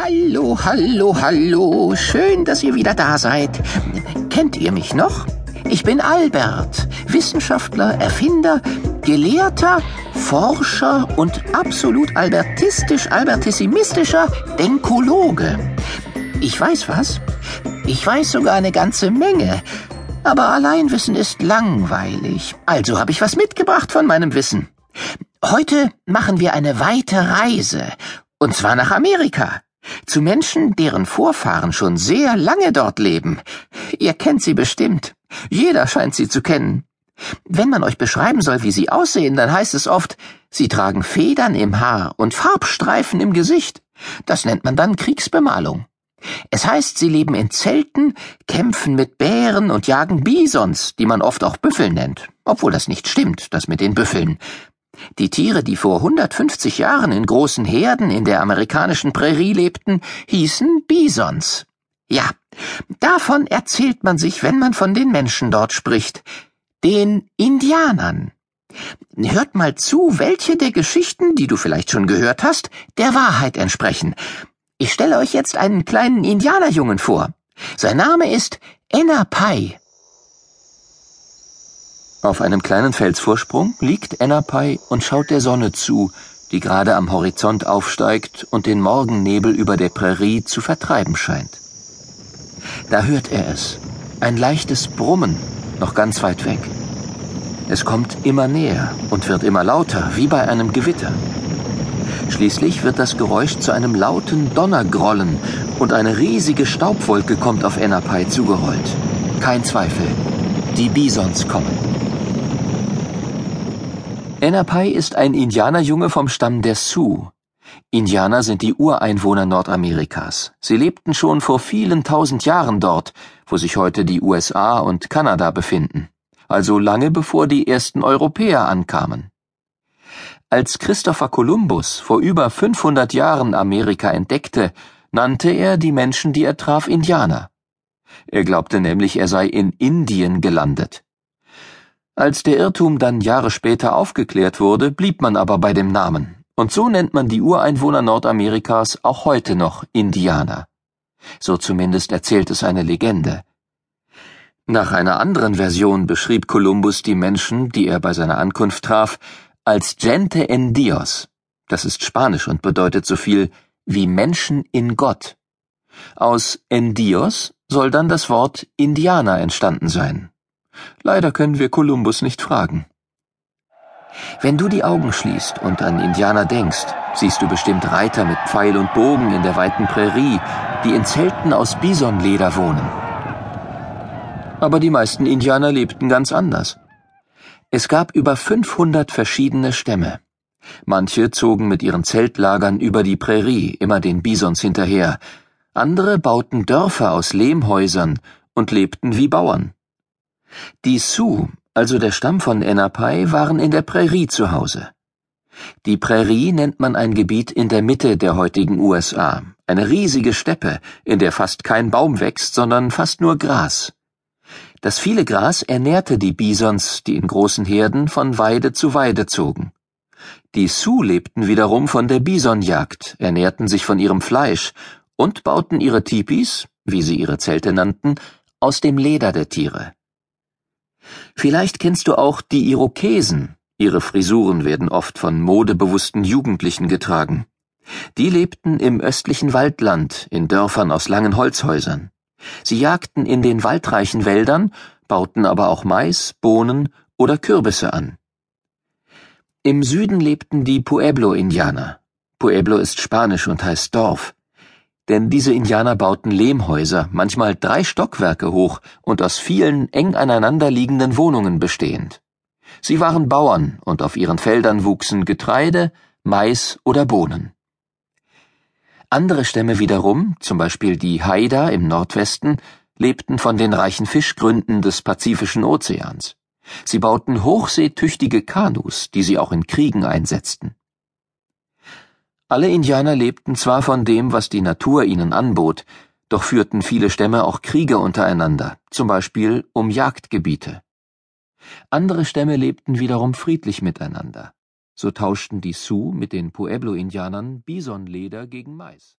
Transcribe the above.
Hallo, hallo, hallo. Schön, dass ihr wieder da seid. Kennt ihr mich noch? Ich bin Albert, Wissenschaftler, Erfinder, Gelehrter, Forscher und absolut albertistisch, albertissimistischer Denkologe. Ich weiß was. Ich weiß sogar eine ganze Menge. Aber Alleinwissen ist langweilig. Also habe ich was mitgebracht von meinem Wissen. Heute machen wir eine weite Reise. Und zwar nach Amerika. Zu Menschen, deren Vorfahren schon sehr lange dort leben. Ihr kennt sie bestimmt. Jeder scheint sie zu kennen. Wenn man euch beschreiben soll, wie sie aussehen, dann heißt es oft, sie tragen Federn im Haar und Farbstreifen im Gesicht. Das nennt man dann Kriegsbemalung. Es heißt, sie leben in Zelten, kämpfen mit Bären und jagen Bisons, die man oft auch Büffel nennt, obwohl das nicht stimmt, das mit den Büffeln. Die Tiere, die vor 150 Jahren in großen Herden in der amerikanischen Prärie lebten, hießen Bisons. Ja, davon erzählt man sich, wenn man von den Menschen dort spricht, den Indianern. Hört mal zu, welche der Geschichten, die du vielleicht schon gehört hast, der Wahrheit entsprechen. Ich stelle euch jetzt einen kleinen Indianerjungen vor. Sein Name ist Enna Pai. Auf einem kleinen Felsvorsprung liegt Ennapai und schaut der Sonne zu, die gerade am Horizont aufsteigt und den Morgennebel über der Prärie zu vertreiben scheint. Da hört er es, ein leichtes Brummen, noch ganz weit weg. Es kommt immer näher und wird immer lauter, wie bei einem Gewitter. Schließlich wird das Geräusch zu einem lauten Donnergrollen und eine riesige Staubwolke kommt auf Ennapai zugerollt. Kein Zweifel, die Bisons kommen. Ennapai ist ein Indianerjunge vom Stamm der Sioux. Indianer sind die Ureinwohner Nordamerikas. Sie lebten schon vor vielen tausend Jahren dort, wo sich heute die USA und Kanada befinden, also lange bevor die ersten Europäer ankamen. Als Christopher Columbus vor über 500 Jahren Amerika entdeckte, nannte er die Menschen, die er traf, Indianer. Er glaubte nämlich, er sei in Indien gelandet. Als der Irrtum dann Jahre später aufgeklärt wurde, blieb man aber bei dem Namen, und so nennt man die Ureinwohner Nordamerikas auch heute noch Indianer. So zumindest erzählt es eine Legende. Nach einer anderen Version beschrieb Kolumbus die Menschen, die er bei seiner Ankunft traf, als Gente en Dios. Das ist Spanisch und bedeutet so viel wie Menschen in Gott. Aus en Dios soll dann das Wort Indianer entstanden sein. Leider können wir Kolumbus nicht fragen. Wenn du die Augen schließt und an Indianer denkst, siehst du bestimmt Reiter mit Pfeil und Bogen in der weiten Prärie, die in Zelten aus Bisonleder wohnen. Aber die meisten Indianer lebten ganz anders. Es gab über 500 verschiedene Stämme. Manche zogen mit ihren Zeltlagern über die Prärie, immer den Bisons hinterher. Andere bauten Dörfer aus Lehmhäusern und lebten wie Bauern. Die Sioux, also der Stamm von Ennapai, waren in der Prärie zu Hause. Die Prärie nennt man ein Gebiet in der Mitte der heutigen USA, eine riesige Steppe, in der fast kein Baum wächst, sondern fast nur Gras. Das viele Gras ernährte die Bisons, die in großen Herden von Weide zu Weide zogen. Die Sioux lebten wiederum von der Bisonjagd, ernährten sich von ihrem Fleisch und bauten ihre Tipis, wie sie ihre Zelte nannten, aus dem Leder der Tiere. Vielleicht kennst du auch die Irokesen. Ihre Frisuren werden oft von modebewussten Jugendlichen getragen. Die lebten im östlichen Waldland, in Dörfern aus langen Holzhäusern. Sie jagten in den waldreichen Wäldern, bauten aber auch Mais, Bohnen oder Kürbisse an. Im Süden lebten die Pueblo-Indianer. Pueblo ist Spanisch und heißt Dorf denn diese Indianer bauten Lehmhäuser, manchmal drei Stockwerke hoch und aus vielen eng aneinander liegenden Wohnungen bestehend. Sie waren Bauern und auf ihren Feldern wuchsen Getreide, Mais oder Bohnen. Andere Stämme wiederum, zum Beispiel die Haida im Nordwesten, lebten von den reichen Fischgründen des Pazifischen Ozeans. Sie bauten hochseetüchtige Kanus, die sie auch in Kriegen einsetzten. Alle Indianer lebten zwar von dem, was die Natur ihnen anbot, doch führten viele Stämme auch Kriege untereinander, zum Beispiel um Jagdgebiete. Andere Stämme lebten wiederum friedlich miteinander. So tauschten die Sioux mit den Pueblo-Indianern Bisonleder gegen Mais.